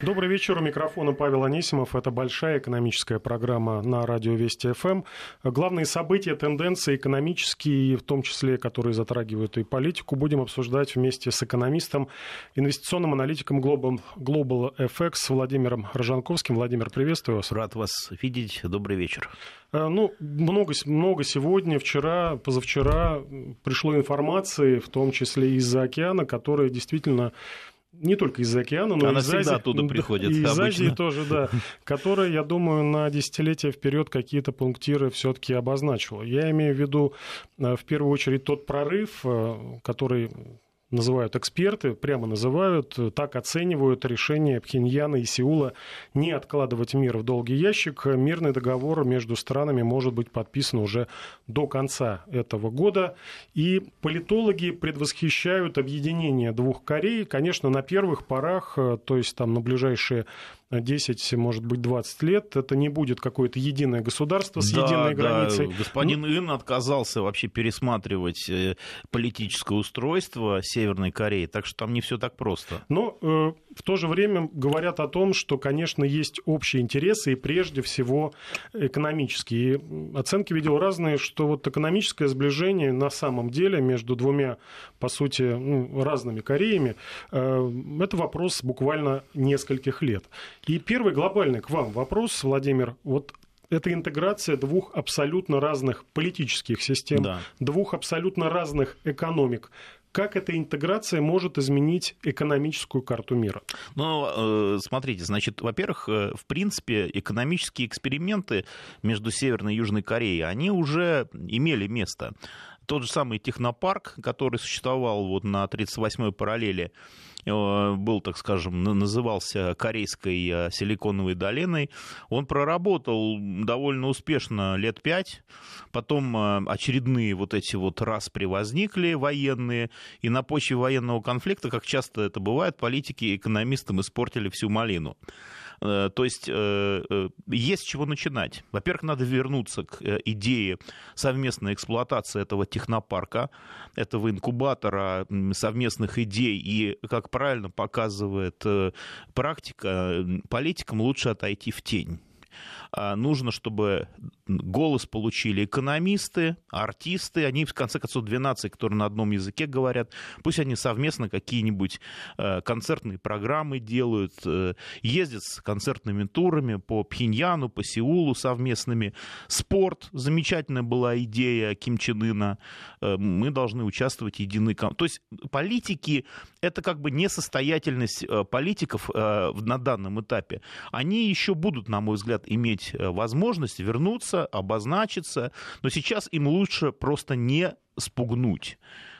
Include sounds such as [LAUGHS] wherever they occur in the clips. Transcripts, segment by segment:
Добрый вечер. У микрофона Павел Анисимов. Это большая экономическая программа на радио Вести ФМ. Главные события, тенденции экономические, в том числе, которые затрагивают и политику, будем обсуждать вместе с экономистом, инвестиционным аналитиком Global, Global FX Владимиром Рожанковским. Владимир, приветствую вас. Рад вас видеть. Добрый вечер. Э, ну, много, много сегодня, вчера, позавчера пришло информации, в том числе из-за океана, которая действительно не только из-за океана, но Она из всегда Азии, оттуда приходит. И из обычно. Азии тоже, да. Которая, я думаю, на десятилетия вперед какие-то пунктиры все-таки обозначила. Я имею в виду, э, в первую очередь, тот прорыв, э, который называют эксперты, прямо называют, так оценивают решение Пхеньяна и Сеула не откладывать мир в долгий ящик. Мирный договор между странами может быть подписан уже до конца этого года. И политологи предвосхищают объединение двух Корей. Конечно, на первых порах, то есть там на ближайшие 10, может быть, 20 лет, это не будет какое-то единое государство с да, единой да. границей. Господин ну... Ин отказался вообще пересматривать э, политическое устройство Северной Кореи, так что там не все так просто. Но э, в то же время говорят о том, что, конечно, есть общие интересы и прежде всего экономические. И оценки видел разные, что вот экономическое сближение на самом деле между двумя, по сути, ну, разными Кореями, э, это вопрос буквально нескольких лет. И первый глобальный к вам вопрос, Владимир. Вот это интеграция двух абсолютно разных политических систем, да. двух абсолютно разных экономик. Как эта интеграция может изменить экономическую карту мира? Ну, смотрите, значит, во-первых, э, в принципе, экономические эксперименты между Северной и Южной Кореей, они уже имели место. Тот же самый технопарк, который существовал вот на 38-й параллели, Э, был, так скажем, назывался Корейской э, силиконовой долиной. Он проработал довольно успешно лет пять, потом э, очередные вот эти вот распри возникли военные, и на почве военного конфликта, как часто это бывает, политики и экономистам испортили всю малину. То есть есть с чего начинать. Во-первых, надо вернуться к идее совместной эксплуатации этого технопарка, этого инкубатора совместных идей и, как правильно показывает э, практика, политикам лучше отойти в тень. А, нужно, чтобы голос получили экономисты, артисты, они, в конце концов, 12, которые на одном языке говорят, пусть они совместно какие-нибудь э, концертные программы делают, э, ездят с концертными турами по Пхеньяну, по Сеулу совместными. Спорт, замечательная была идея Ким Чен Ына, э, мы должны участвовать в единой... То есть политики, это как бы несостоятельность политиков на данном этапе. Они еще будут, на мой взгляд, иметь возможность вернуться, обозначиться, но сейчас им лучше просто не спугнуть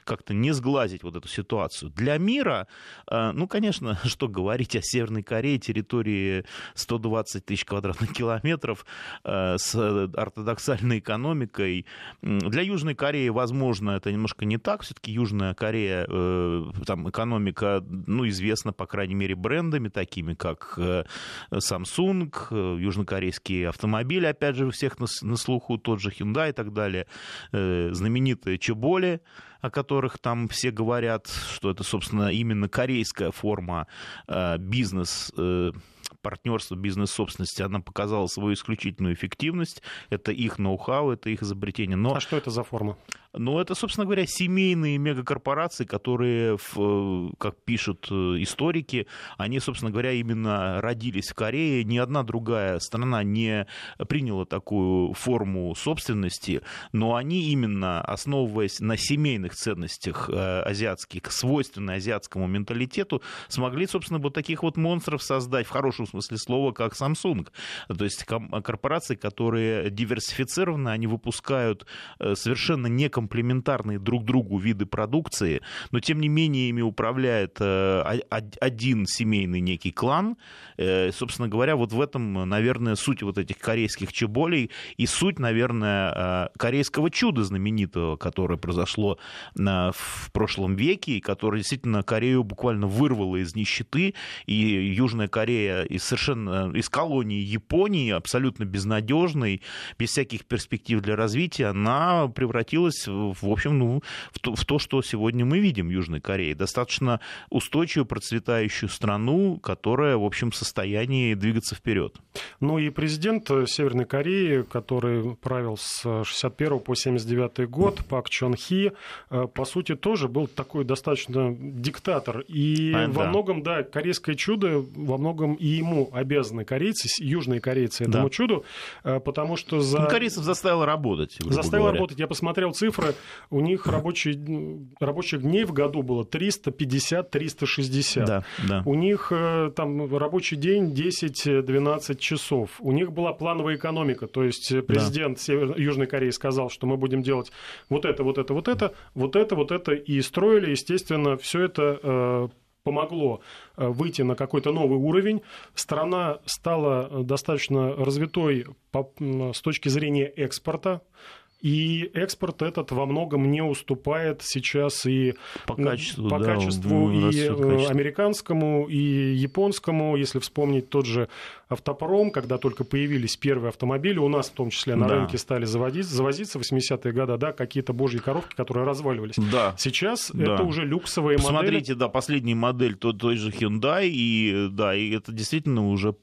как-то не сглазить вот эту ситуацию. Для мира, э, ну, конечно, [LAUGHS] что говорить о Северной Корее, территории 120 тысяч квадратных километров э, с ортодоксальной экономикой. Для Южной Кореи, возможно, это немножко не так. Все-таки Южная Корея, э, там экономика, ну, известна, по крайней мере, брендами такими, как Samsung, южнокорейские автомобили, опять же, у всех на, слуху, тот же Hyundai и так далее, знаменитые Чеболи, о которых там все говорят, что это, собственно, именно корейская форма э, бизнес э, партнерства, бизнес-собственности, она показала свою исключительную эффективность. Это их ноу-хау, это их изобретение. Но... А что это за форма? Ну, это, собственно говоря, семейные мегакорпорации, которые, как пишут э, историки, они, собственно говоря, именно родились в Корее. Ни одна другая страна не приняла такую форму собственности, но они именно, основываясь на семейных ценностях э, азиатских, свойственных азиатскому менталитету, смогли, собственно, вот таких вот монстров создать, в хорошем смысле слова, как Samsung. То есть корпорации, которые диверсифицированы, они выпускают э, совершенно некомпетентные комплементарные друг другу виды продукции, но тем не менее ими управляет э, один семейный некий клан. Э, собственно говоря, вот в этом, наверное, суть вот этих корейских чеболей и суть, наверное, э, корейского чуда знаменитого, которое произошло в прошлом веке, и которое действительно Корею буквально вырвало из нищеты, и Южная Корея из совершенно из колонии Японии, абсолютно безнадежной, без всяких перспектив для развития, она превратилась в общем, ну, в то, в то, что сегодня мы видим в Южной Корее. Достаточно устойчивую, процветающую страну, которая, в общем, в состоянии двигаться вперед. Ну и президент Северной Кореи, который правил с 61 по 79 год, Пак Чон Хи, э, по сути, тоже был такой достаточно диктатор. И а, во да. многом, да, корейское чудо, во многом и ему обязаны корейцы, южные корейцы этому да. чуду, э, потому что за... Ну, корейцев заставило работать. Заставило говоря. работать. Я посмотрел цифры, у них рабочий, рабочих дней в году было 350-360. Да, да. У них э, там рабочий день 10-12 часов. У них была плановая экономика, то есть президент да. Север... Южной Кореи сказал, что мы будем делать вот это, вот это, вот это, вот это, вот это, и строили, естественно, все это э, помогло э, выйти на какой-то новый уровень. Страна стала достаточно развитой с точки зрения экспорта. И экспорт этот во многом не уступает сейчас и по качеству, по да, качеству и качество. американскому, и японскому. Если вспомнить тот же автопром, когда только появились первые автомобили, у нас в том числе на да. рынке стали заводить, завозиться в 80-е годы, да, какие-то божьи коровки, которые разваливались. Да. Сейчас да. это уже люксовые Посмотрите, модели. Посмотрите, да, последняя модель той, той же Hyundai, и, да, и это действительно уже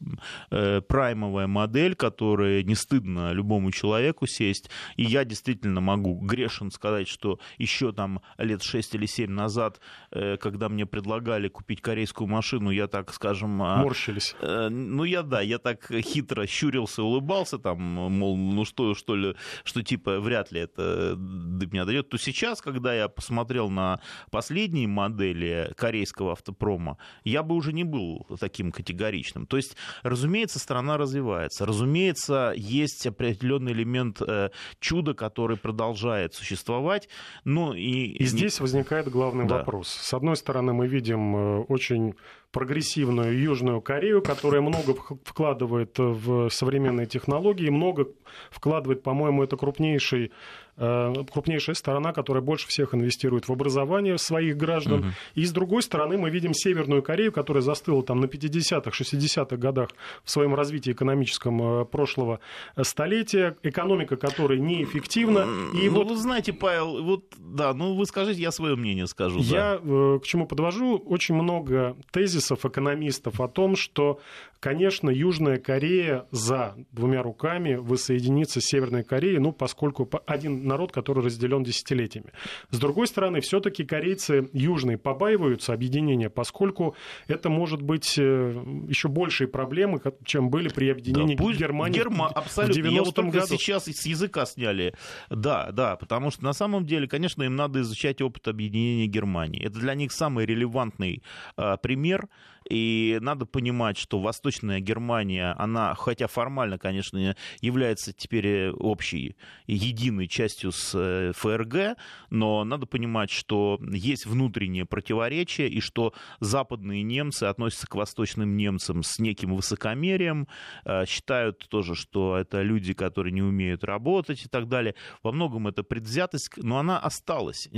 э, праймовая модель, которая не стыдно любому человеку сесть. И я действительно могу грешен сказать, что еще там лет 6 или 7 назад, э, когда мне предлагали купить корейскую машину, я так, скажем... А, Морщились. Э, ну, я, да, я так хитро щурился, улыбался, там, мол, ну что, что ли, что типа вряд ли это до меня дойдет, то сейчас, когда я посмотрел на последние модели корейского автопрома, я бы уже не был таким категоричным. То есть, разумеется, страна развивается, разумеется, есть определенный элемент э, чуда, который продолжает существовать. Ну, и... и здесь возникает главный да. вопрос. С одной стороны, мы видим э, очень прогрессивную Южную Корею, которая много вкладывает в современные технологии, много вкладывает, по-моему, это крупнейший крупнейшая сторона, которая больше всех инвестирует в образование своих граждан. Угу. И с другой стороны мы видим Северную Корею, которая застыла там на 50-х, 60-х годах в своем развитии экономическом э, прошлого столетия, экономика которой неэффективна. И ну, вот... вы знаете, Павел, вот, да, ну вы скажите, я свое мнение скажу. Я да. Э, к чему подвожу? Очень много тезисов экономистов о том, что Конечно, Южная Корея за двумя руками воссоединится с Северной Кореей, ну, поскольку один народ, который разделен десятилетиями. С другой стороны, все-таки корейцы южные побаиваются объединения, поскольку это может быть э, еще большие проблемы, чем были при объединении да, Германии Герма... абсолютно. в 90 Я вот только году. сейчас с языка сняли. Да, да, потому что на самом деле, конечно, им надо изучать опыт объединения Германии. Это для них самый релевантный а, пример. И надо понимать, что Восточная Германия, она, хотя формально, конечно, является теперь э, общей, единой частью с э, ФРГ, но надо понимать, что есть внутренние противоречия, и что западные немцы относятся к восточным немцам с неким высокомерием, э, считают тоже, что это люди, которые не умеют работать и так далее. Во многом это предвзятость, но она осталась.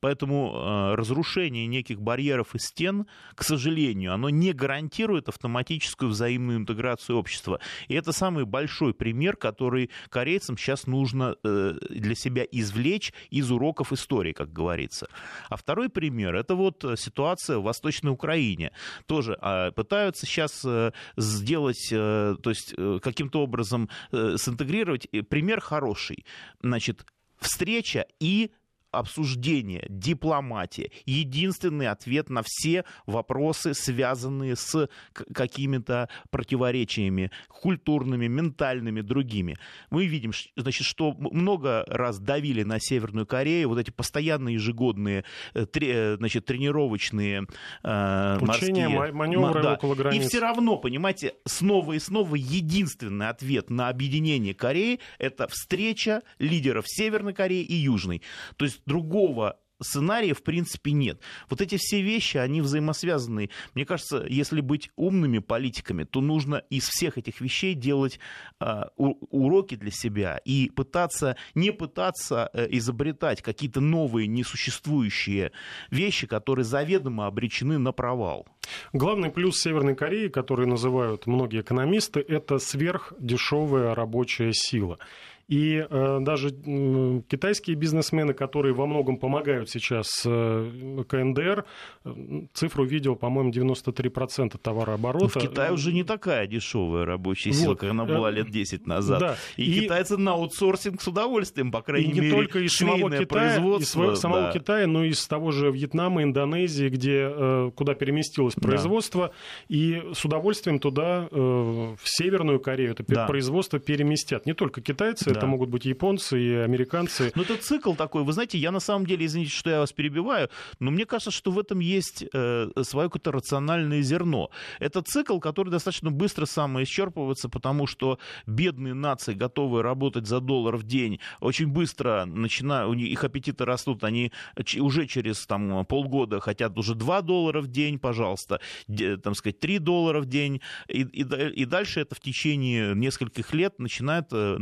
Поэтому разрушение неких барьеров и стен, к сожалению, оно оно не гарантирует автоматическую взаимную интеграцию общества. И это самый большой пример, который корейцам сейчас нужно э, для себя извлечь из уроков истории, как говорится. А второй пример – это вот ситуация в Восточной Украине. Тоже а, пытаются сейчас э, сделать, э, то есть каким-то образом синтегрировать. Пример хороший. Значит, встреча и обсуждение, дипломатия, единственный ответ на все вопросы, связанные с какими-то противоречиями культурными, ментальными, другими. Мы видим, значит, что много раз давили на Северную Корею вот эти постоянные ежегодные э, э, значит, тренировочные э, Учения, морские... маневры да. около границ. И все равно, понимаете, снова и снова единственный ответ на объединение Кореи – это встреча лидеров Северной Кореи и Южной. То есть другого сценария в принципе нет. Вот эти все вещи, они взаимосвязаны. Мне кажется, если быть умными политиками, то нужно из всех этих вещей делать э, уроки для себя и пытаться, не пытаться э, изобретать какие-то новые несуществующие вещи, которые заведомо обречены на провал. Главный плюс Северной Кореи, который называют многие экономисты, это сверхдешевая рабочая сила. И э, даже э, китайские бизнесмены, которые во многом помогают сейчас э, КНДР, э, цифру видел, по-моему, 93% товарооборота. В Китае уже не такая дешевая рабочая сила, вот. как она была лет 10 назад. Да. И, и китайцы на аутсорсинг с удовольствием, по крайней и не мере, только из самого Китая, из самого да. Китая, но и из того же Вьетнама, Индонезии, где, э, куда переместилось производство, да. и с удовольствием туда, э, в Северную Корею, это да. производство переместят. Не только китайцы, да. это могут быть японцы и американцы. Но это цикл такой. Вы знаете, я на самом деле, извините, что я вас перебиваю, но мне кажется, что в этом есть э, свое какое-то рациональное зерно. Это цикл, который достаточно быстро самоисчерпывается, потому что бедные нации, готовые работать за доллар в день, очень быстро начинают, у них их аппетиты растут, они уже через там, полгода хотят уже 2 доллара в день, пожалуйста, там сказать, 3 доллара в день, и, и, и дальше это в течение нескольких лет начинает э,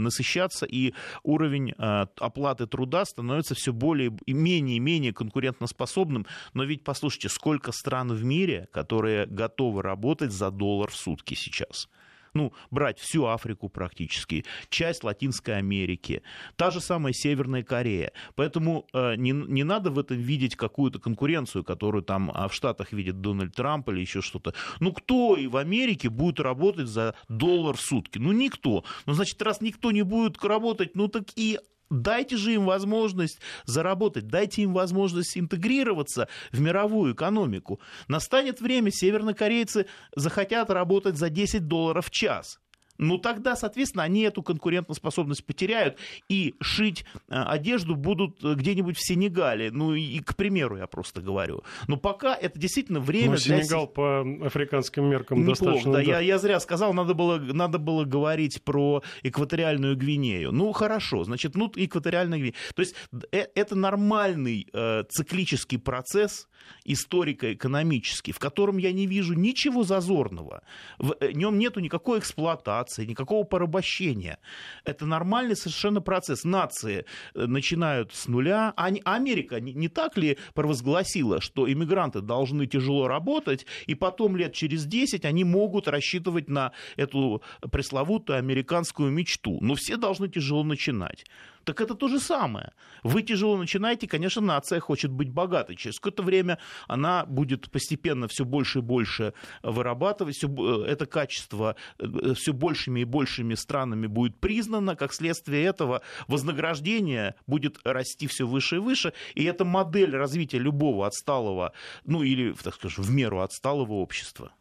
насыщаться, и уровень э, оплаты труда становится все более и менее и менее конкурентоспособным. Но ведь послушайте, сколько стран в мире, которые готовы работать за доллар в сутки сейчас? Ну, брать всю Африку практически, часть Латинской Америки, та же самая Северная Корея. Поэтому э, не, не надо в этом видеть какую-то конкуренцию, которую там а в Штатах видит Дональд Трамп или еще что-то. Ну, кто и в Америке будет работать за доллар в сутки? Ну, никто. Ну, значит, раз никто не будет работать, ну, так и Дайте же им возможность заработать, дайте им возможность интегрироваться в мировую экономику. Настанет время, севернокорейцы захотят работать за 10 долларов в час ну тогда, соответственно, они эту конкурентоспособность потеряют и шить э, одежду будут э, где-нибудь в Сенегале. Ну и, к примеру, я просто говорю. Но пока это действительно время ну, для... Сенегал по африканским меркам Неплохо, достаточно... да, я, я зря сказал, надо было, надо было говорить про экваториальную Гвинею. Ну, хорошо, значит, ну, экваториальная Гвинея. То есть э, это нормальный э, циклический процесс, историко-экономический, в котором я не вижу ничего зазорного. В нем нету никакой эксплуатации, эксплуатации, никакого порабощения. Это нормальный совершенно процесс. Нации э, начинают с нуля. А Америка не так ли провозгласила, что иммигранты должны тяжело работать, и потом лет через 10 они могут рассчитывать на эту пресловутую американскую мечту. Но все должны тяжело начинать. Так это то же самое. Вы тяжело начинаете, конечно, нация хочет быть богатой. Через какое-то время она будет постепенно все больше и больше вырабатывать, все, э, это качество э, все большими и большими странами будет признано, как следствие этого вознаграждение будет расти все выше и выше, и это модель развития любого отсталого, ну или, так скажем, в меру отсталого общества.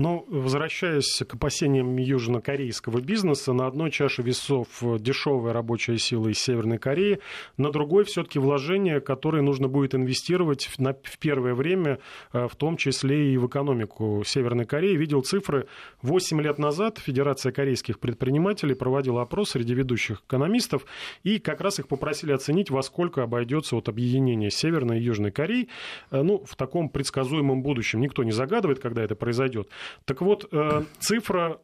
Но, возвращаясь к опасениям южнокорейского бизнеса, на одной чаше весов дешевая рабочая сила из Северной Кореи, на другой все-таки вложения, которые нужно будет инвестировать в первое время, э, в том числе и в экономику Северной Кореи. Видел цифры. 8 лет назад Федерация корейских предпринимателей проводила опрос среди ведущих экономистов, и как раз их попросили оценить, во сколько обойдется вот объединение Северной и Южной Кореи э, ну, в таком предсказуемом будущем. Никто не загадывает, когда это произойдет. Так вот, э, цифра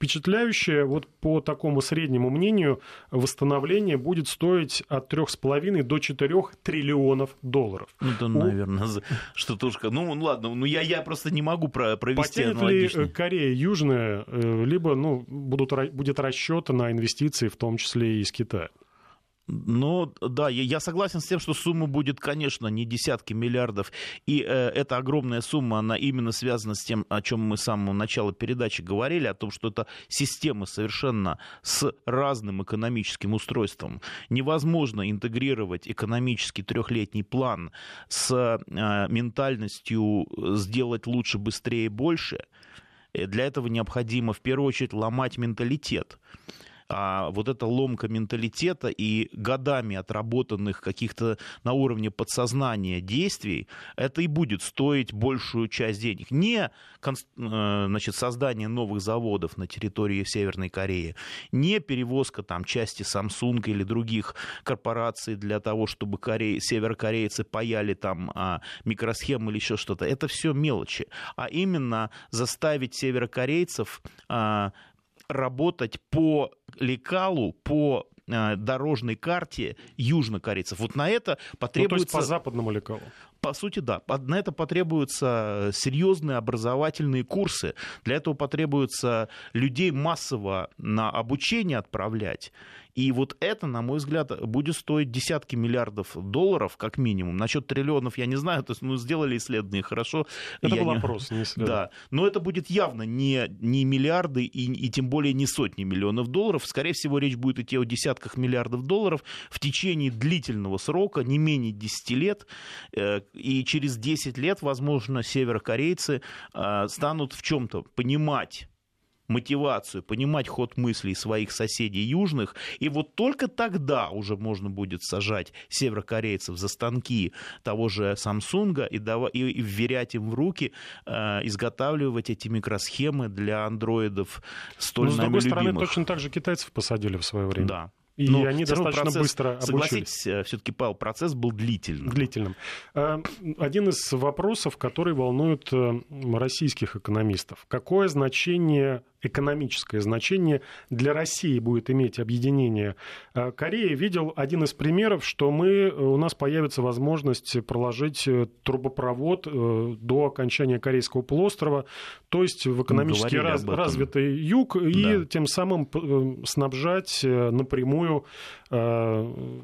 впечатляющая. Вот по такому среднему мнению, восстановление будет стоить от 3,5 до 4 триллионов долларов. Ну, это, У... наверное, что-то уж... Ну, ладно, ну я, я просто не могу провести Потянет аналогичный. ли Корея Южная, э, либо ну, будут, будет расчет на инвестиции, в том числе и из Китая? Ну, да, я согласен с тем, что сумма будет, конечно, не десятки миллиардов. И э, эта огромная сумма, она именно связана с тем, о чем мы с самого начала передачи говорили, о том, что это система совершенно с разным экономическим устройством. Невозможно интегрировать экономический трехлетний план с э, ментальностью сделать лучше, быстрее, больше. Э, для этого необходимо в первую очередь ломать менталитет а вот эта ломка менталитета и годами отработанных каких-то на уровне подсознания действий, это и будет стоить большую часть денег. Не э, значит, создание новых заводов на территории Северной Кореи, не перевозка там части Samsung или других корпораций для того, чтобы Кореи, северокорейцы паяли там а, микросхемы или еще что-то. Это все мелочи. А именно заставить северокорейцев а, работать по лекалу, по э, дорожной карте южнокорейцев. Вот на это потребуется... Ну, то есть по западному лекалу? По сути, да. На это потребуются серьезные образовательные курсы. Для этого потребуется людей массово на обучение отправлять. И вот это, на мой взгляд, будет стоить десятки миллиардов долларов, как минимум. Насчет триллионов я не знаю, [LAUGHS] то есть, ну, сделали исследование, хорошо. Это я был [LAUGHS] не... вопрос, не исследование. Да, но это будет явно не, не миллиарды и, и тем более не сотни миллионов долларов. Скорее всего, речь будет идти о десятках миллиардов долларов в течение длительного срока, не менее 10 лет. Э, и через 10 лет, возможно, северокорейцы э, станут в чем-то понимать мотивацию, понимать ход мыслей своих соседей южных, и вот только тогда уже можно будет сажать северокорейцев за станки того же Samsung и, давать, и вверять им в руки э, изготавливать эти микросхемы для андроидов столь Но, с другой любимых. стороны, точно так же китайцев посадили в свое время. Да, и Но они достаточно процесс, быстро обучились. Согласитесь, э, все-таки, Павел, процесс был длительным. Длительным. Э, один из вопросов, который волнует э, российских экономистов. Какое значение экономическое значение для России будет иметь объединение Кореи. Видел один из примеров, что мы, у нас появится возможность проложить трубопровод до окончания Корейского полуострова, то есть в экономически раз, развитый юг, да. и тем самым снабжать напрямую э,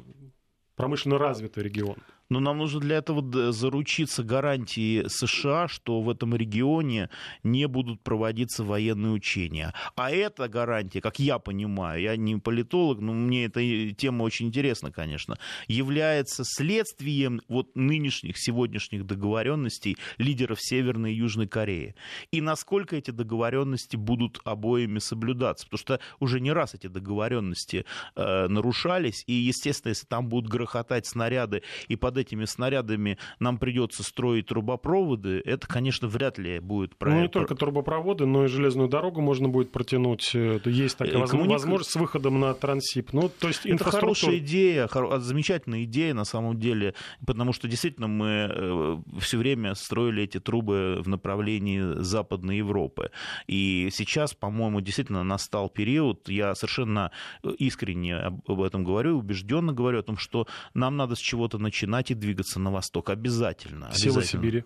промышленно развитый регион. Но нам нужно для этого заручиться гарантией США, что в этом регионе не будут проводиться военные учения. А эта гарантия, как я понимаю, я не политолог, но мне эта тема очень интересна, конечно, является следствием вот нынешних, сегодняшних договоренностей лидеров Северной и Южной Кореи. И насколько эти договоренности будут обоими соблюдаться. Потому что уже не раз эти договоренности э, нарушались. И, естественно, если там будут грохотать снаряды и под этими снарядами нам придется строить трубопроводы, это, конечно, вряд ли будет правильно. Ну, не только трубопроводы, но и железную дорогу можно будет протянуть. Есть такая э, Коммуник... возможность с выходом на трансип. Ну, то есть это хорошая идея, замечательная идея на самом деле, потому что действительно мы э, все время строили эти трубы в направлении Западной Европы. И сейчас, по-моему, действительно настал период, я совершенно искренне об этом говорю, убежденно говорю о том, что нам надо с чего-то начинать и двигаться на восток. Обязательно. Сила Сибири.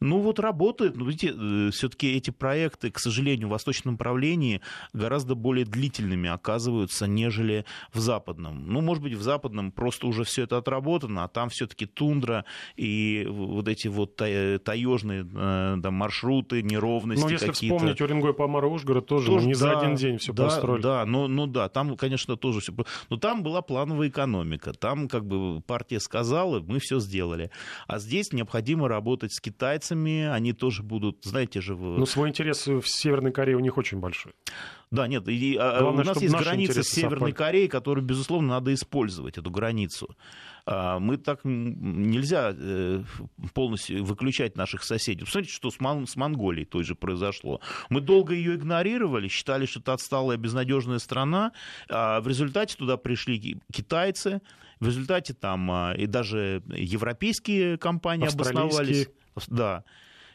Ну вот работает, но видите, э, все-таки эти проекты, к сожалению, в восточном направлении гораздо более длительными оказываются, нежели в западном. Ну, может быть, в западном просто уже все это отработано, а там все-таки тундра и вот эти вот таежные э, да, маршруты, неровности Ну, если какие-то. вспомнить Уренгой, Помара, Ужгород, тоже, тоже не да, за один день все да, построили. Да, ну, ну да, там, конечно, тоже все. Но там была плановая экономика, там как бы партия сказала, мы все сделали. А здесь необходимо работать с китайцами, они тоже будут, знаете же... Вы... Ну, свой интерес в Северной Корее у них очень большой. Да, нет, и, а, Главное, у нас есть граница с Северной совпали. Кореей, которую, безусловно, надо использовать, эту границу. А, мы так нельзя э, полностью выключать наших соседей. Посмотрите, что с, Мон- с Монголией той же произошло. Мы долго ее игнорировали, считали, что это отсталая безнадежная страна, а в результате туда пришли китайцы, в результате там а, и даже европейские компании обосновались. Да.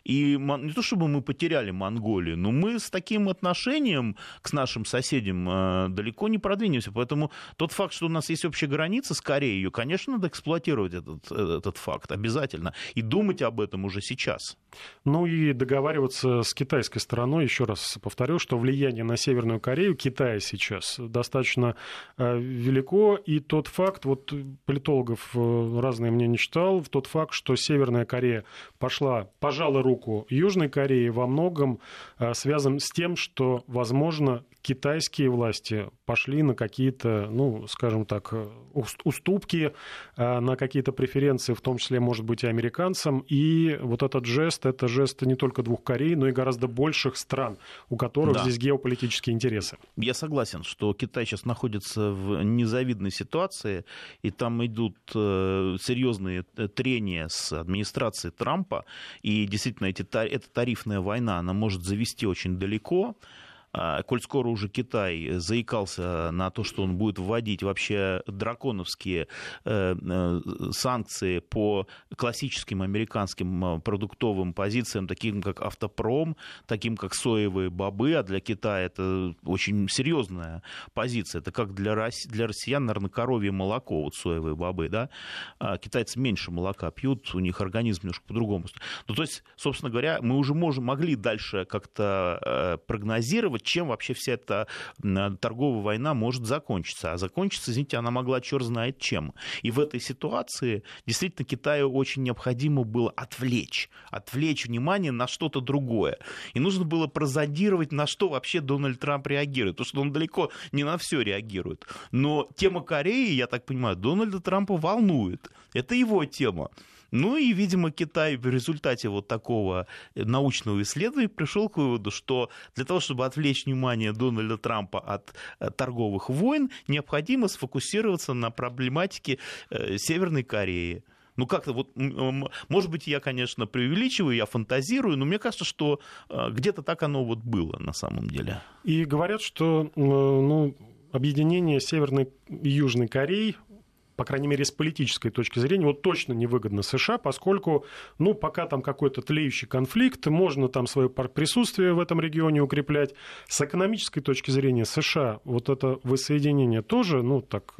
И не то чтобы мы потеряли Монголию, но мы с таким отношением к нашим соседям э, далеко не продвинемся. Поэтому тот факт, что у нас есть общая граница с Кореей, ее, конечно, надо эксплуатировать этот, этот факт обязательно. И думать об этом уже сейчас. Ну и договариваться с китайской стороной, еще раз повторю, что влияние на Северную Корею Китая сейчас достаточно э, велико. И тот факт, вот политологов э, разные мнения читал, тот факт, что Северная Корея пошла, пожала руку Южной Корее во многом э, связан с тем, что, возможно, китайские власти пошли на какие-то, ну, скажем так, уступки, э, на какие-то преференции, в том числе, может быть, и американцам. И вот этот жест, это жест не только двух Корей, но и гораздо больших стран, у которых да. здесь геополитические интересы. Я согласен, что Китай сейчас находится в незавидной ситуации, и там идут э, серьезные трения с администрацией Трампа, и действительно эти, эта тарифная война, она может завести очень далеко, коль скоро уже Китай заикался на то, что он будет вводить вообще драконовские э, э, санкции по классическим американским продуктовым позициям, таким как автопром, таким как соевые бобы, а для Китая это очень серьезная позиция. Это как для, для россиян, наверное, коровье молоко, вот соевые бобы, да. А китайцы меньше молока пьют, у них организм немножко по-другому. Ну, то есть, собственно говоря, мы уже можем, могли дальше как-то э, прогнозировать, чем вообще вся эта торговая война может закончиться. А закончиться, извините, она могла черт знает чем. И в этой ситуации действительно Китаю очень необходимо было отвлечь, отвлечь внимание на что-то другое. И нужно было прозодировать, на что вообще Дональд Трамп реагирует. Потому что он далеко не на все реагирует. Но тема Кореи, я так понимаю, Дональда Трампа волнует. Это его тема. Ну и, видимо, Китай в результате вот такого научного исследования пришел к выводу, что для того, чтобы отвлечь внимание Дональда Трампа от э, торговых войн, необходимо сфокусироваться на проблематике э, Северной Кореи. Ну, как-то вот, может быть, я, конечно, преувеличиваю, я фантазирую, но мне кажется, что э, где-то так оно вот было на самом деле. И говорят, что ну, объединение Северной и Южной Кореи по крайней мере, с политической точки зрения, вот точно невыгодно США, поскольку, ну, пока там какой-то тлеющий конфликт, можно там свое присутствие в этом регионе укреплять. С экономической точки зрения США вот это воссоединение тоже, ну, так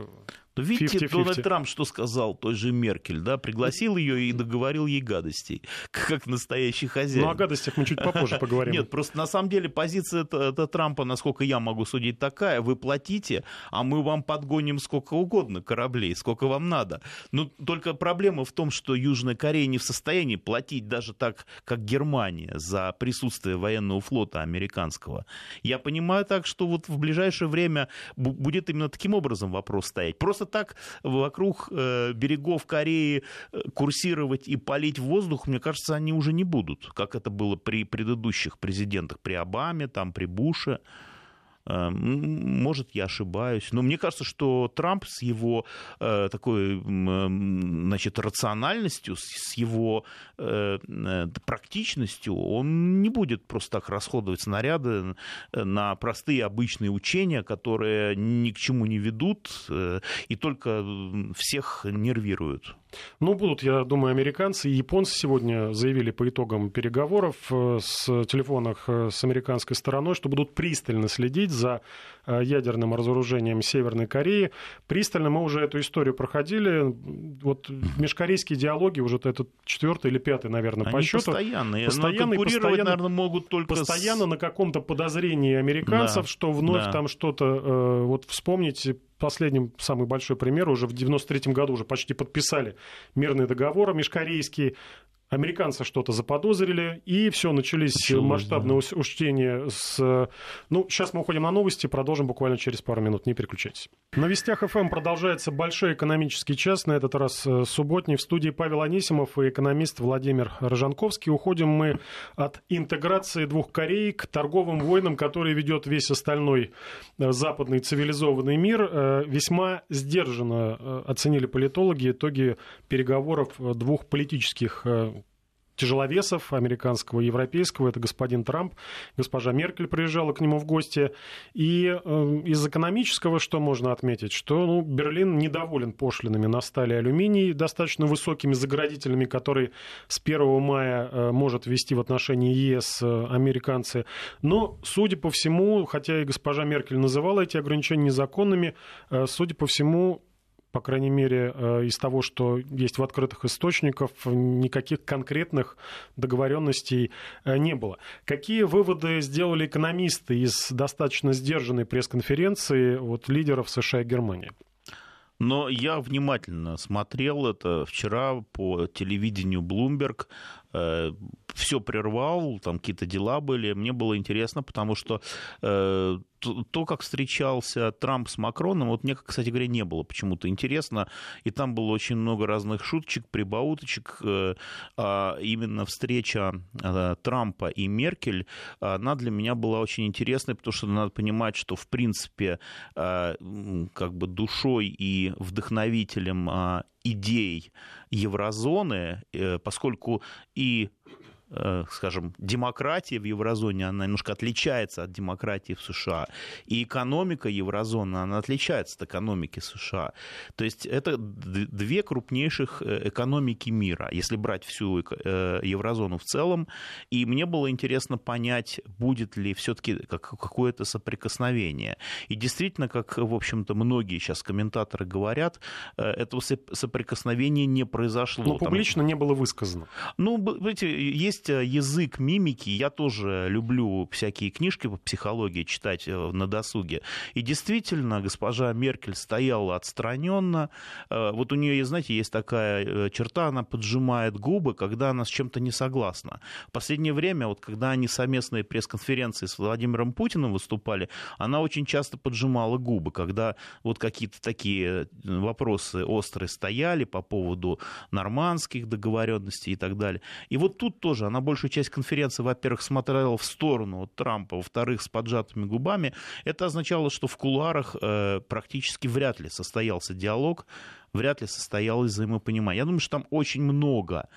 но видите, 50-50. Дональд Трамп что сказал той же Меркель, да, пригласил ее и договорил ей гадостей, [LAUGHS] как настоящий хозяин. Ну, о гадостях мы чуть попозже [LAUGHS] поговорим. Нет, просто на самом деле позиция это Трампа, насколько я могу судить, такая, вы платите, а мы вам подгоним сколько угодно кораблей, сколько вам надо. Но только проблема в том, что Южная Корея не в состоянии платить даже так, как Германия, за присутствие военного флота американского. Я понимаю так, что вот в ближайшее время будет именно таким образом вопрос стоять. Просто просто так вокруг э, берегов Кореи э, курсировать и палить воздух, мне кажется, они уже не будут, как это было при предыдущих президентах, при Обаме, там, при Буше. Эм, может, я ошибаюсь, но мне кажется, что Трамп с его э, такой значит, рациональностью, с его э, э, практичностью, он не будет просто так расходовать снаряды на простые обычные учения, которые ни к чему не ведут и только всех нервируют. Ну, будут, я думаю, американцы и японцы сегодня заявили по итогам переговоров с телефонах с американской стороной, что будут пристально следить за э, ядерным разоружением Северной Кореи. Пристально мы уже эту историю проходили. Вот межкорейские диалоги, уже это четвертый или пятый, наверное, Они по счету. Постоянные. Постоянно, постоянно, наверное, могут только... Постоянно с... на каком-то подозрении американцев, да, что вновь да. там что-то... Э, вот вспомните последним самый большой пример, уже в 93 году уже почти подписали мирный договор межкорейский, Американцы что-то заподозрили, и все, начались Началось, масштабные да. учтения с... Ну, сейчас мы уходим на новости, продолжим буквально через пару минут, не переключайтесь. На Вестях ФМ продолжается большой экономический час, на этот раз э, субботний. В студии Павел Анисимов и экономист Владимир Рожанковский. Уходим мы от интеграции двух Корей к торговым войнам, которые ведет весь остальной э, западный цивилизованный мир. Э, весьма сдержанно оценили политологи итоги переговоров двух политических тяжеловесов американского и европейского. Это господин Трамп, госпожа Меркель приезжала к нему в гости. И э, из экономического что можно отметить? Что ну, Берлин недоволен пошлинами на стали и алюминий, достаточно высокими заградителями, которые с 1 мая э, может ввести в отношении ЕС э, американцы. Но, судя по всему, хотя и госпожа Меркель называла эти ограничения незаконными, судя по всему, по крайней мере, э, из того, что есть в открытых источниках, никаких конкретных договоренностей э, не было. Какие выводы сделали экономисты из достаточно сдержанной пресс-конференции от лидеров США и Германии? Но я внимательно смотрел это вчера по телевидению Bloomberg. Э, все прервал, там какие-то дела были. Мне было интересно, потому что э, то, как встречался Трамп с Макроном, вот мне, кстати говоря, не было почему-то интересно. И там было очень много разных шуточек, прибауточек. Э, а именно встреча Трампа и Меркель, она для меня была очень интересной, потому что надо понимать, что, в принципе, как бы душой и вдохновителем э, идей еврозоны, э, поскольку и скажем, демократия в еврозоне, она немножко отличается от демократии в США. И экономика еврозоны, она отличается от экономики США. То есть это две крупнейших э, экономики мира, если брать всю э, еврозону в целом. И мне было интересно понять, будет ли все-таки какое-то соприкосновение. И действительно, как, в общем-то, многие сейчас комментаторы говорят, этого соприкосновения не произошло. Но публично Там... не было высказано. Ну, знаете, есть есть э, язык мимики. Я тоже люблю всякие книжки по психологии читать э, на досуге. И действительно, госпожа Меркель стояла отстраненно. Э, вот у нее, знаете, есть такая черта, она поджимает губы, когда она с чем-то не согласна. В последнее время, вот когда они совместные пресс-конференции с Владимиром Путиным выступали, она очень часто поджимала губы, когда вот какие-то такие вопросы острые стояли по поводу нормандских договоренностей и так далее. И вот тут тоже она большую часть конференции, во-первых, смотрела в сторону Трампа, во-вторых, с поджатыми губами, это означало, что в кулуарах э, практически вряд ли состоялся диалог, вряд ли состоялось взаимопонимание. Я думаю, что там очень много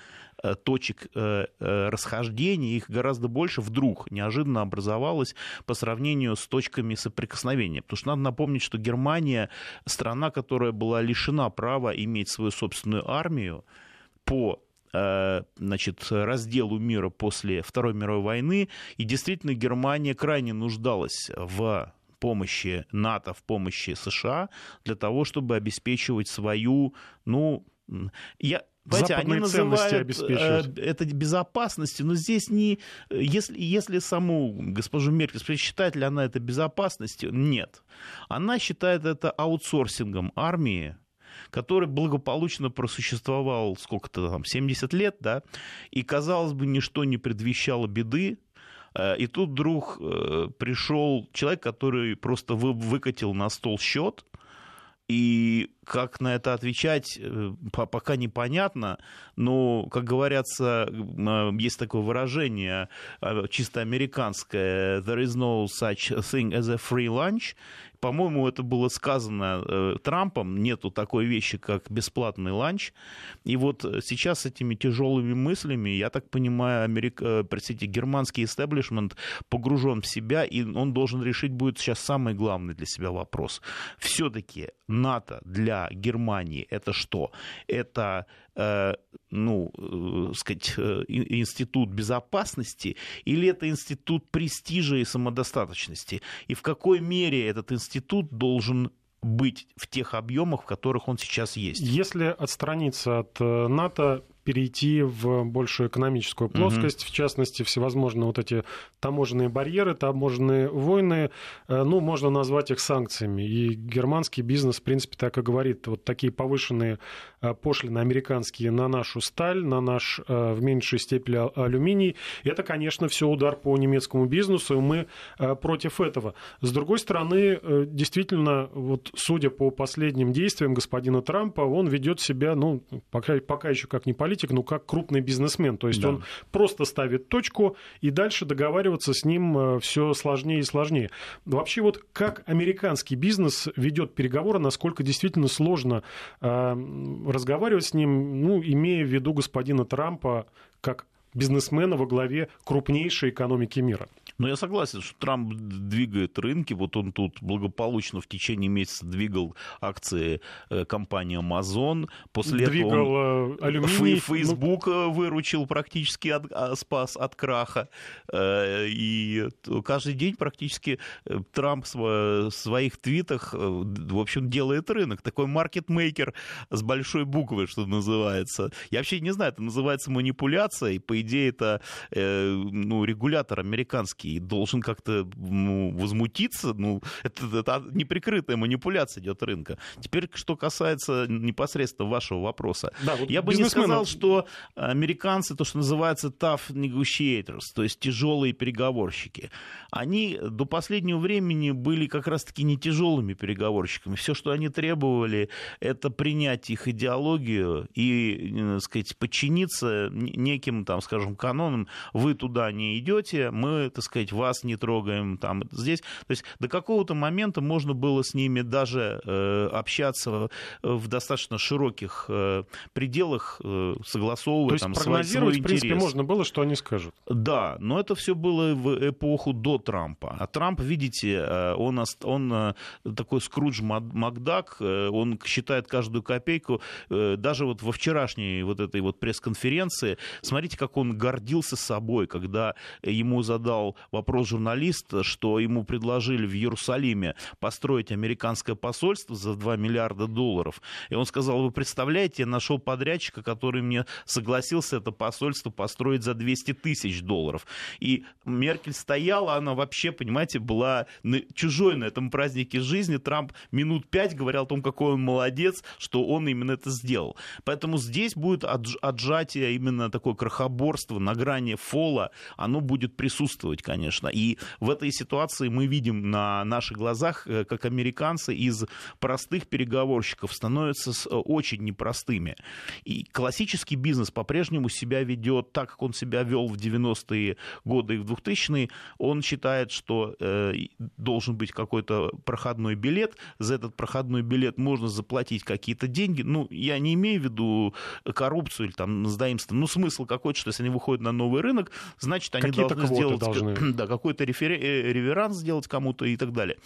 э, точек э, расхождения, их гораздо больше вдруг неожиданно образовалось по сравнению с точками соприкосновения. Потому что надо напомнить, что Германия страна, которая была лишена права иметь свою собственную армию по Э, значит, разделу мира после Второй мировой войны. И действительно Германия крайне нуждалась в помощи НАТО, в помощи США для того, чтобы обеспечивать свою, ну, я, Понимаете, они называют э, это безопасностью, но здесь не... Если, если саму госпожу Меркель считает ли она это безопасностью, нет. Она считает это аутсорсингом армии, который благополучно просуществовал сколько-то там, 70 лет, да, и, казалось бы, ничто не предвещало беды, э, и тут вдруг э, пришел человек, который просто выкатил на стол счет, и как на это отвечать, э, пока непонятно, но, как говорится, есть такое выражение чисто американское «there is no such thing as a free lunch», по-моему, это было сказано э, Трампом, нету такой вещи, как бесплатный ланч. И вот сейчас с этими тяжелыми мыслями, я так понимаю, Америк... Э, простите, германский истеблишмент погружен в себя, и он должен решить будет сейчас самый главный для себя вопрос. Все-таки НАТО для Германии это что? Это Э, ну, э, сказать, э, институт безопасности, или это институт престижа и самодостаточности? И в какой мере этот институт должен быть в тех объемах, в которых он сейчас есть? Если отстраниться от НАТО, перейти в большую экономическую плоскость, угу. в частности, всевозможные вот эти таможенные барьеры, таможенные войны, э, ну, можно назвать их санкциями. И германский бизнес, в принципе, так и говорит, вот такие повышенные э, пошлины американские на нашу сталь, на наш э, в меньшей степени алюминий, это, конечно, все удар по немецкому бизнесу, и мы против этого. С другой стороны, действительно, вот судя по последним действиям господина Трампа, он ведет себя, ну, пока, пока еще как не политик, политик, ну, как крупный бизнесмен. То есть да. он просто ставит точку, и дальше договариваться с ним э, все сложнее и сложнее. Вообще вот как американский бизнес ведет переговоры, насколько действительно сложно э, разговаривать с ним, ну, имея в виду господина Трампа как бизнесмена во главе крупнейшей экономики мира. Но я согласен, что Трамп двигает рынки. Вот он тут благополучно в течение месяца двигал акции э, компании Amazon. После двигал этого он э, алюминий. Facebook ну... выручил практически, от, а, спас от краха. И каждый день практически Трамп в своих твитах, в общем, делает рынок. Такой маркетмейкер с большой буквы, что называется. Я вообще не знаю, это называется манипуляция, и по идее это ну, регулятор американский и должен как-то ну, возмутиться. Ну, это, это неприкрытая манипуляция идет рынка. Теперь, что касается непосредственно вашего вопроса. Да, вот Я бы не сказал, что американцы, то, что называется tough negotiators, то есть тяжелые переговорщики, они до последнего времени были как раз-таки не тяжелыми переговорщиками. Все, что они требовали, это принять их идеологию и, так э, сказать, подчиниться неким, там, скажем, канонам. Вы туда не идете, мы, так сказать, сказать, вас не трогаем там, здесь. То есть до какого-то момента можно было с ними даже э, общаться в достаточно широких э, пределах, э, согласовывая То есть там прогнозировать, свой, свой в принципе, интерес. можно было, что они скажут. Да, но это все было в эпоху до Трампа. А Трамп, видите, э, он, он э, такой Скрудж Макдак, э, он считает каждую копейку. Даже вот во вчерашней вот этой вот пресс-конференции, смотрите, как он гордился собой, когда ему задал вопрос журналист, что ему предложили в Иерусалиме построить американское посольство за 2 миллиарда долларов. И он сказал, вы представляете, я нашел подрядчика, который мне согласился это посольство построить за 200 тысяч долларов. И Меркель стояла, она вообще, понимаете, была чужой на этом празднике жизни. Трамп минут пять говорил о том, какой он молодец, что он именно это сделал. Поэтому здесь будет отжатие именно такое крохоборство на грани фола, оно будет присутствовать, конечно. И в этой ситуации мы видим на наших глазах, э, как американцы из простых переговорщиков становятся э, очень непростыми. И классический бизнес по-прежнему себя ведет так, как он себя вел в 90-е годы и в 2000-е. Он считает, что э, должен быть какой-то проходной билет. За этот проходной билет можно заплатить какие-то деньги. Ну, я не имею в виду коррупцию или там сдаимство. Ну, смысл какой-то, что если они выходят на новый рынок, значит, они должны сделать должны. [CLEARS THROAT] Да, какой-то. Э, реверанс сделать кому-то и так далее.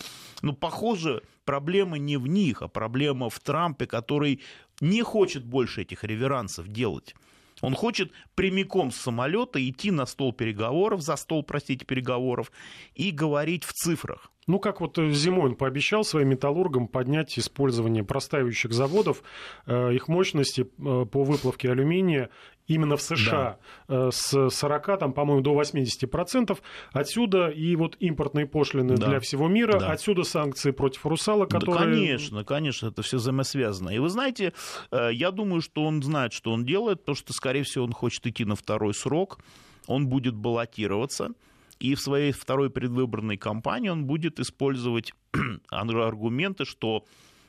Но, похоже, проблема не в них, а проблема в Трампе, который не хочет больше этих реверансов делать. Он хочет прямиком с самолета идти на стол переговоров, за стол, простите, переговоров, и говорить в цифрах. Ну, как вот э, зимой он пообещал своим металлургам поднять использование простаивающих заводов, э, их мощности по выплавке алюминия именно в США да. с 40, там, по-моему, до 80%. Отсюда и вот импортные пошлины да. для всего мира, да. отсюда санкции против русала, которые... Да, конечно, конечно, это все взаимосвязано. И вы знаете, я думаю, что он знает, что он делает, то, что, скорее всего, он хочет идти на второй срок, он будет баллотироваться, и в своей второй предвыборной кампании он будет использовать [CLEARS THROAT] аргументы, что,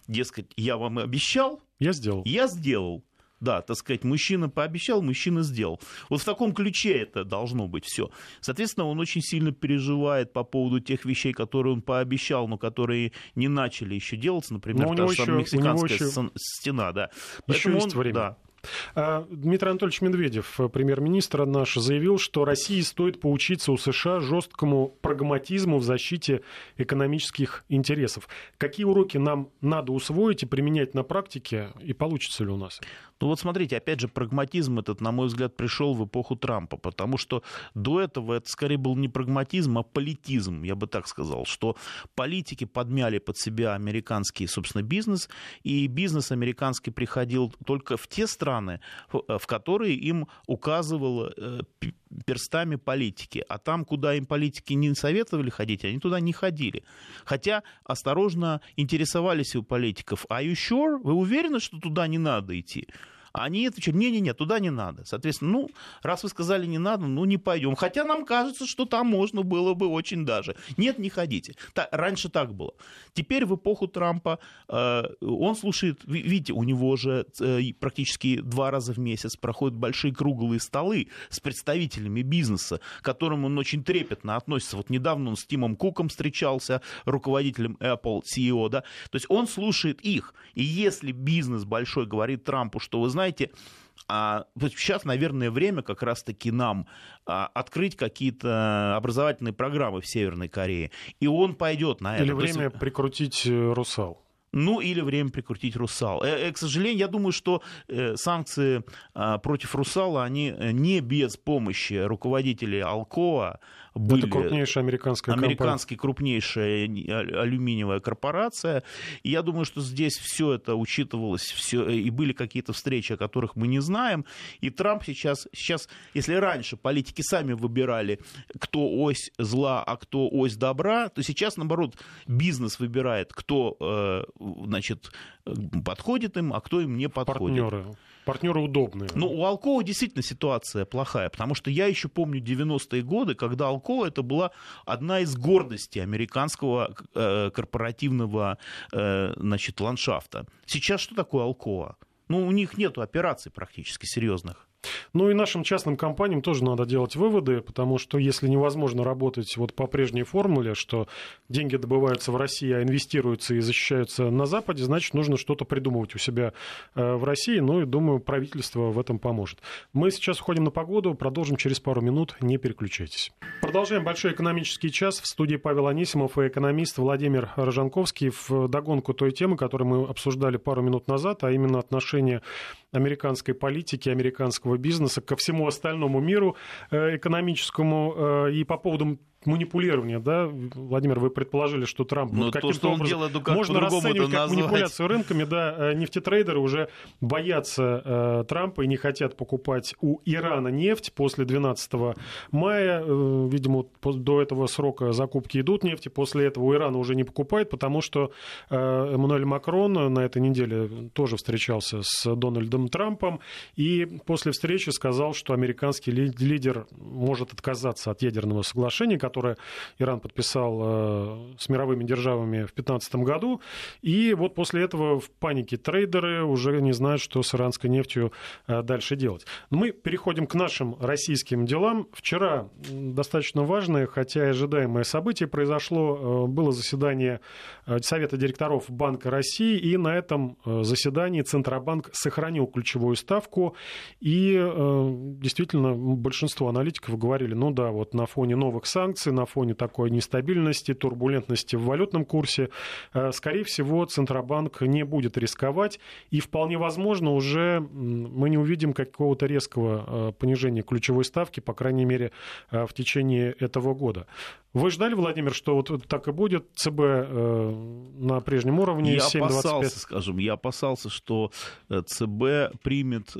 дескать, я вам обещал, я сделал. Я сделал. Да, так сказать, мужчина пообещал, мужчина сделал. Вот в таком ключе это должно быть все. Соответственно, он очень сильно переживает по поводу тех вещей, которые он пообещал, но которые не начали еще делаться, например, но та же еще, мексиканская еще... стена, да. Поэтому еще есть он, время. Да, а, Дмитрий Анатольевич Медведев, премьер-министр наш, заявил, что России стоит поучиться у США жесткому прагматизму в защите экономических интересов. Какие уроки нам надо усвоить и применять на практике, и получится ли у нас? Ну вот смотрите, опять же, прагматизм этот, на мой взгляд, пришел в эпоху Трампа, потому что до этого это скорее был не прагматизм, а политизм, я бы так сказал, что политики подмяли под себя американский, собственно, бизнес, и бизнес американский приходил только в те страны, в которые им указывал э, перстами политики. А там, куда им политики не советовали ходить, они туда не ходили. Хотя осторожно интересовались у политиков. А you sure? Вы уверены, что туда не надо идти? Они отвечают, не-не-не, туда не надо. Соответственно, ну, раз вы сказали не надо, ну, не пойдем. Хотя нам кажется, что там можно было бы очень даже. Нет, не ходите. Так, раньше так было. Теперь в эпоху Трампа э, он слушает, видите, у него же э, практически два раза в месяц проходят большие круглые столы с представителями бизнеса, к которым он очень трепетно относится. Вот недавно он с Тимом Куком встречался, руководителем Apple, CEO, да. То есть он слушает их. И если бизнес большой говорит Трампу, что вы знаете, знаете, а вот сейчас, наверное, время как раз-таки нам а, открыть какие-то образовательные программы в Северной Корее. И он пойдет на это. Или время есть... прикрутить э, «Русал». Ну, или время прикрутить «Русал». Э, э, к сожалению, я думаю, что э, санкции э, против «Русала», они э, не без помощи руководителей «Алкоа», были... Это крупнейшая американская Американский крупнейшая алюминиевая корпорация. И я думаю, что здесь все это учитывалось, все, и были какие-то встречи, о которых мы не знаем. И Трамп сейчас, сейчас, если раньше политики сами выбирали, кто ось зла, а кто ось добра, то сейчас, наоборот, бизнес выбирает, кто, э, значит, подходит им, а кто им не подходит. Партнеры. Партнеры удобные. Ну, у Алкова действительно ситуация плохая, потому что я еще помню 90-е годы, когда Алкова это была одна из гордостей американского э, корпоративного э, значит, ландшафта. Сейчас что такое Алкова? Ну, у них нет операций практически серьезных. Ну и нашим частным компаниям тоже надо делать выводы, потому что если невозможно работать вот по прежней формуле, что деньги добываются в России, а инвестируются и защищаются на Западе, значит, нужно что-то придумывать у себя э, в России. Ну и, думаю, правительство в этом поможет. Мы сейчас уходим на погоду, продолжим через пару минут, не переключайтесь. Продолжаем большой экономический час. В студии Павел Анисимов и экономист Владимир Рожанковский в догонку той темы, которую мы обсуждали пару минут назад, а именно отношения американской политики, американского бизнеса ко всему остальному миру э, экономическому. Э, и по поводу манипулирование, да, Владимир, вы предположили, что Трамп вот каким-то то, образом делает, ну, как можно расценивать как манипуляцию рынками, да, э, нефтетрейдеры уже боятся э, Трампа и не хотят покупать у Ирана нефть после 12 мая, э, видимо, до этого срока закупки идут нефти, после этого у Ирана уже не покупает, потому что э, Эммануэль Макрон на этой неделе тоже встречался с Дональдом Трампом и после встречи сказал, что американский лидер может отказаться от ядерного соглашения, которое Иран подписал э, с мировыми державами в 2015 году. И вот после этого в панике трейдеры уже не знают, что с иранской нефтью э, дальше делать. Мы переходим к нашим российским делам. Вчера достаточно важное, хотя и ожидаемое событие произошло. Э, было заседание Совета директоров Банка России, и на этом заседании Центробанк сохранил ключевую ставку. И действительно большинство аналитиков говорили, ну да, вот на фоне новых санкций санкций, на фоне такой нестабильности, турбулентности в валютном курсе, э, скорее всего, Центробанк не будет рисковать. И вполне возможно, уже мы не увидим какого-то резкого э, понижения ключевой ставки, по крайней мере, э, в течение этого года. Вы ждали, Владимир, что вот так и будет ЦБ на прежнем уровне? Я 7, опасался, скажем, я опасался, что ЦБ примет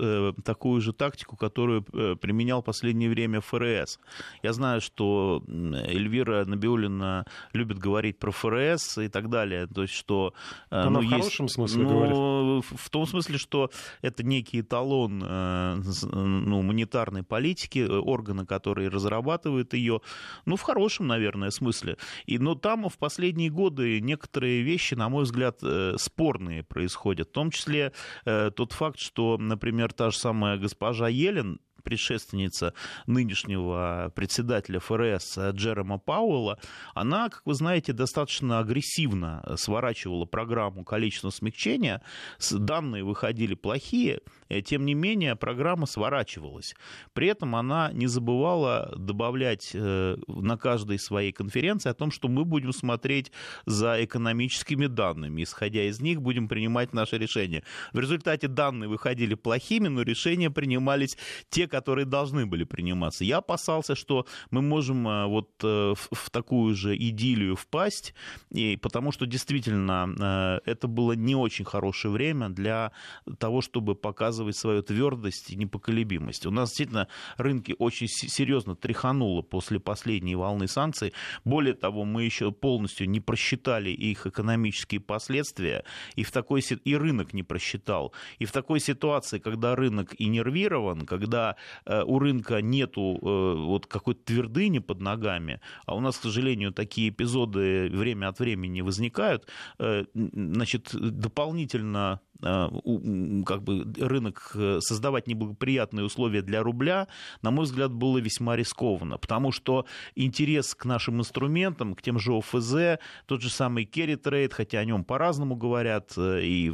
такую же тактику, которую применял в последнее время ФРС. Я знаю, что Эльвира Набиулина любит говорить про ФРС и так далее. То есть, что... Э, Она ну, в есть, хорошем смысле ну, говорит? В том смысле, что это некий эталон э, ну, монетарной политики, э, органы, которые разрабатывают ее. Ну, в хорошем, наверное смысле. И, но там в последние годы некоторые вещи, на мой взгляд, спорные происходят. В том числе тот факт, что, например, та же самая госпожа Елен, предшественница нынешнего председателя ФРС Джерома Пауэлла, она, как вы знаете, достаточно агрессивно сворачивала программу количественного смягчения. Данные выходили плохие, э, тем не менее программа сворачивалась. При этом она не забывала добавлять э, на каждой своей конференции о том, что мы будем смотреть за экономическими данными, исходя из них будем принимать наши решения. В результате данные выходили плохими, но решения принимались те, которые должны были приниматься. Я опасался, что мы можем э, вот э, в такую же идиллию впасть, и потому что действительно э, это было не очень хорошее время для того, чтобы показывать свою твердость и непоколебимость. У нас действительно рынки очень серьезно тряхануло после последней волны санкций. Более того, мы еще полностью не просчитали их экономические последствия, и, в такой, и рынок не просчитал. И в такой ситуации, когда рынок иннервирован, когда у рынка нету э, вот какой-то твердыни под ногами, а у нас, к сожалению, такие эпизоды время от времени возникают, э, значит, дополнительно как бы рынок э, создавать неблагоприятные условия для рубля, на мой взгляд, было весьма рискованно, потому что интерес к нашим инструментам, к тем же ОФЗ, тот же самый carry trade, хотя о нем по-разному говорят, э, и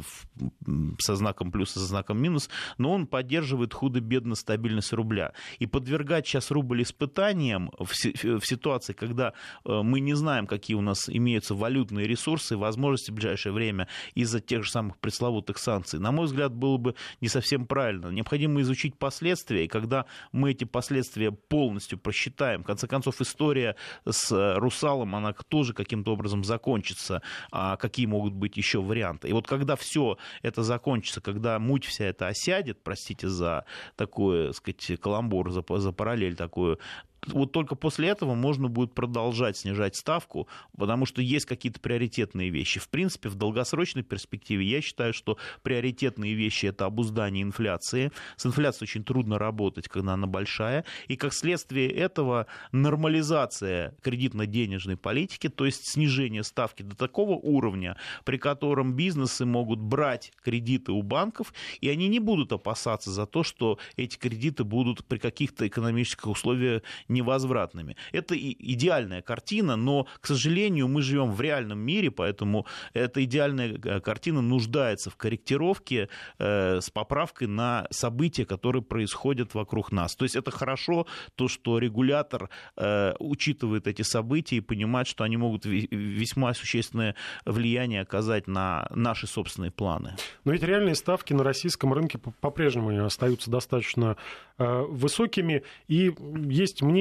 со знаком плюс, и со знаком минус, но он поддерживает худо-бедно стабильность рубля. И подвергать сейчас рубль испытаниям в ситуации, когда э, мы не знаем, какие у нас имеются валютные ресурсы, возможности в ближайшее время из-за тех же самых пресловутых этих санкций, на мой взгляд, было бы не совсем правильно. Необходимо изучить последствия, и когда мы эти последствия полностью просчитаем, в конце концов, история с Русалом, она тоже каким-то образом закончится, а какие могут быть еще варианты. И вот когда все это закончится, когда муть вся эта осядет, простите за такое, так сказать, каламбур, за, за параллель такую, вот только после этого можно будет продолжать снижать ставку, потому что есть какие-то приоритетные вещи. В принципе, в долгосрочной перспективе я считаю, что приоритетные вещи это обуздание инфляции. С инфляцией очень трудно работать, когда она большая. И как следствие этого нормализация кредитно-денежной политики, то есть снижение ставки до такого уровня, при котором бизнесы могут брать кредиты у банков, и они не будут опасаться за то, что эти кредиты будут при каких-то экономических условиях невозвратными. Это идеальная картина, но, к сожалению, мы живем в реальном мире, поэтому эта идеальная э, картина нуждается в корректировке э, с поправкой на события, которые происходят вокруг нас. То есть это хорошо, то, что регулятор э, учитывает эти события и понимает, что они могут весьма существенное влияние оказать на наши собственные планы. Но ведь реальные ставки на российском рынке по-прежнему остаются достаточно Э, высокими. И есть мнение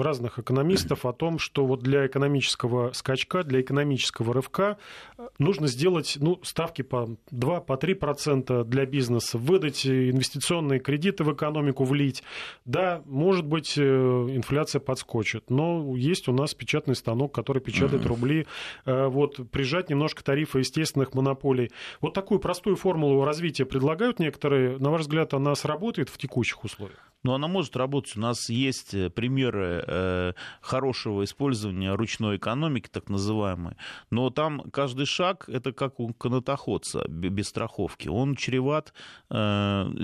разных экономистов о том, что вот для экономического скачка, для экономического рывка э, нужно сделать ну, ставки по 2-3% по 3% для бизнеса, выдать инвестиционные кредиты в экономику, влить. Да, может быть, э, инфляция подскочит, но есть у нас печатный станок, который печатает рубли. Вот, прижать немножко тарифы естественных монополий. Вот такую простую формулу развития предлагают некоторые. На ваш взгляд, она сработает в текущих условиях? Но она может работать. У нас есть э, примеры э, хорошего использования ручной экономики, так называемой. Но там каждый шаг это как у канатоходца без страховки. Он чреват э,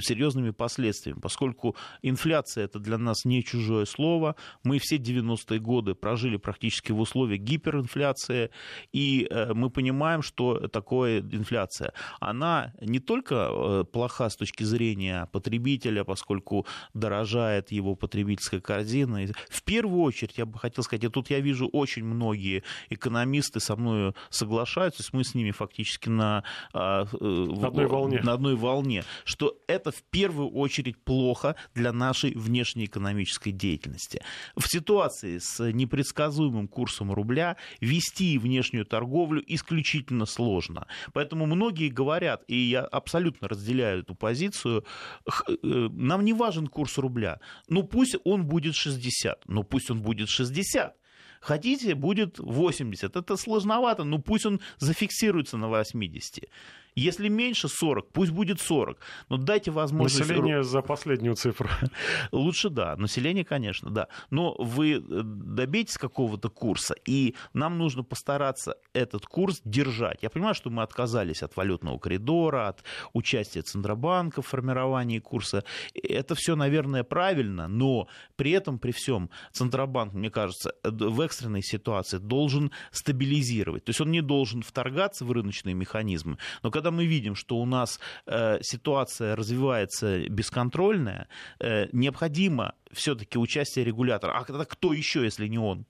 серьезными последствиями, поскольку инфляция это для нас не чужое слово. Мы все 90-е годы прожили практически в условиях гиперинфляции, и мы понимаем, что такое инфляция. Она не только плоха с точки зрения потребителя, поскольку дорожает его потребительская корзина. В первую очередь, я бы хотел сказать, и тут я вижу очень многие экономисты со мной соглашаются, то есть мы с ними фактически на, а, э, на, одной, волне. на одной волне, что это в первую очередь плохо для нашей внешней экономической деятельности. В ситуации с непредсказуемым курсом рубля вести внешнюю торговлю исключительно сложно. Поэтому многие говорят, и я абсолютно разделяю эту позицию, э, нам не важен курс курс рубля. Ну пусть он будет 60, ну пусть он будет 60. Хотите, будет 80. Это сложновато, но пусть он зафиксируется на 80. Если меньше 40, пусть будет 40. Но дайте возможность... Население за последнюю цифру. [LAUGHS] Лучше да, население, конечно, да. Но вы э, добейтесь какого-то курса, и нам нужно постараться этот курс держать. Я понимаю, что мы отказались от валютного коридора, от участия Центробанка в формировании курса. Это все, наверное, правильно, но при этом, при всем, Центробанк, мне кажется, э, в экстренной ситуации должен стабилизировать. То есть он не должен вторгаться в рыночные механизмы, но когда когда мы видим, что у нас э, ситуация развивается бесконтрольная, э, необходимо все-таки участие регулятора. А тогда кто еще, если не он?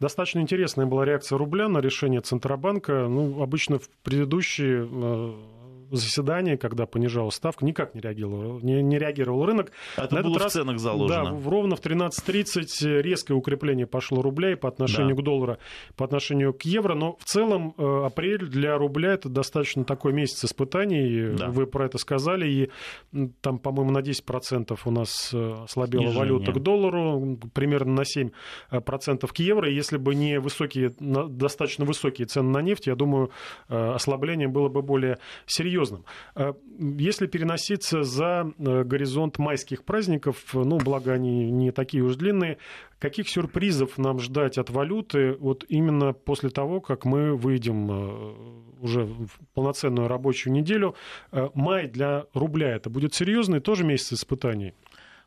Достаточно интересная была реакция рубля на решение Центробанка. Ну, обычно в предыдущие э, заседании, когда понижалась ставка, никак не реагировал, не, не реагировал рынок. Это На было в раз, ценах заложено. Да, ровно в 13.30 резкое укрепление пошло рубля и по отношению да. к доллару, по отношению к евро. Но в целом э, апрель для рубля это достаточно такой месяц испытаний. Да. Вы про это сказали. И там, по-моему, на 10% у нас э, слабела Снижение. валюта к доллару, примерно на 7% к евро. Если бы не высокие, достаточно высокие цены на нефть, я думаю, э, ослабление было бы более серьезным серьезным. А если переноситься за э, горизонт майских праздников, ну, благо они не такие уж длинные, каких сюрпризов нам ждать от валюты вот именно после того, как мы выйдем э, уже в полноценную рабочую неделю? Э, май для рубля это будет серьезный тоже месяц испытаний?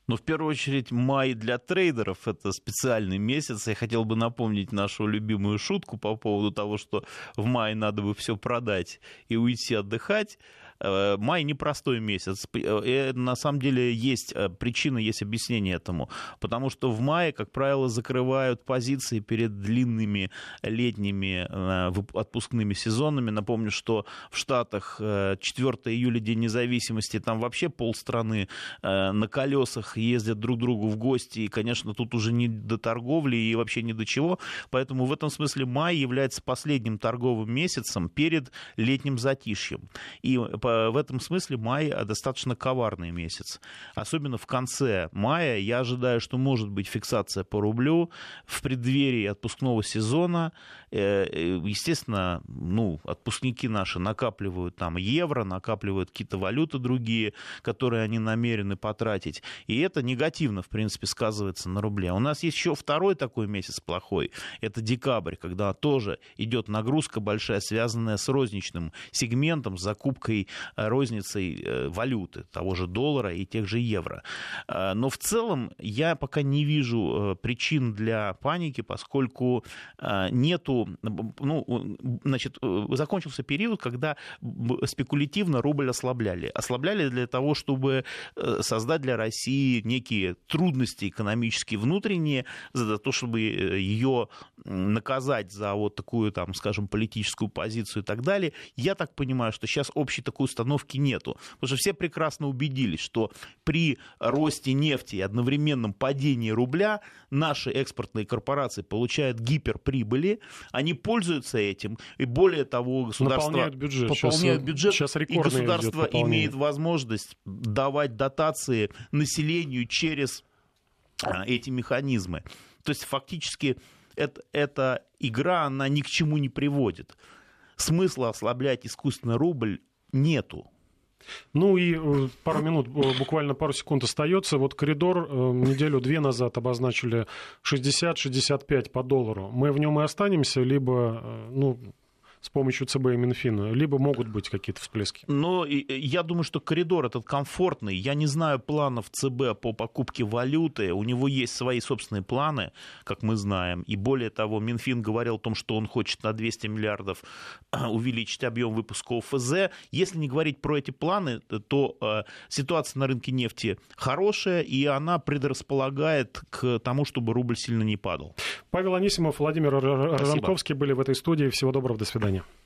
Но в первую очередь май для трейдеров это специальный месяц. Я хотел бы напомнить нашу любимую шутку по поводу того, что в мае надо бы все продать и уйти отдыхать. Э, май непростой месяц. И на самом деле есть э, причина, есть объяснение этому. Потому что в мае, как правило, закрывают позиции перед длинными летними э, отпускными сезонами. Напомню, что в Штатах 4 июля День независимости, там вообще полстраны на колесах ездят друг другу в гости. И, конечно, тут уже не до торговли и вообще ни до чего. Поэтому в этом смысле май является последним торговым месяцем перед летним затишьем. И в этом смысле май достаточно коварный месяц. Особенно в конце мая я ожидаю, что может быть фиксация по рублю в преддверии отпускного сезона. Э, э, естественно, ну, отпускники наши накапливают там евро, накапливают какие-то валюты другие, которые они намерены потратить. И это негативно, в принципе, сказывается на рубле. У нас есть еще второй такой месяц плохой. Это декабрь, когда тоже идет нагрузка большая, связанная с розничным сегментом, с закупкой розницей валюты, того же доллара и тех же евро. Но в целом я пока не вижу причин для паники, поскольку нету ну, значит, э, закончился период, когда спекулятивно рубль ослабляли. Ослабляли для того, чтобы э, создать для России некие трудности экономические внутренние, за то, чтобы э, ее наказать за вот такую, там, скажем, политическую позицию и так далее. Я так понимаю, что сейчас общей такой установки нету. Потому что все прекрасно убедились, что при росте нефти и одновременном падении рубля наши экспортные корпорации получают гиперприбыли, они пользуются этим, и более того, государство пополняют бюджет. Пополняют бюджет, сейчас и государство имеет возможность давать дотации населению через а, эти механизмы. То есть фактически это, эта игра, она ни к чему не приводит. Смысла ослаблять искусственно рубль нету. Ну и э, пару минут, э, буквально пару секунд остается. Вот коридор э, неделю-две назад обозначили 60-65 по доллару. Мы в нем и останемся, либо ну, с помощью ЦБ и Минфина, либо могут быть какие-то всплески. Но я думаю, что коридор этот комфортный. Я не знаю планов ЦБ по покупке валюты. У него есть свои собственные планы, как мы знаем. И более того, Минфин говорил о том, что он хочет на 200 миллиардов увеличить объем выпуска ОФЗ. Если не говорить про эти планы, то э, ситуация на рынке нефти хорошая, и она предрасполагает к тому, чтобы рубль сильно не падал. Павел Анисимов, Владимир Спасибо. Разанковский были в этой студии. Всего доброго, до свидания. Германии.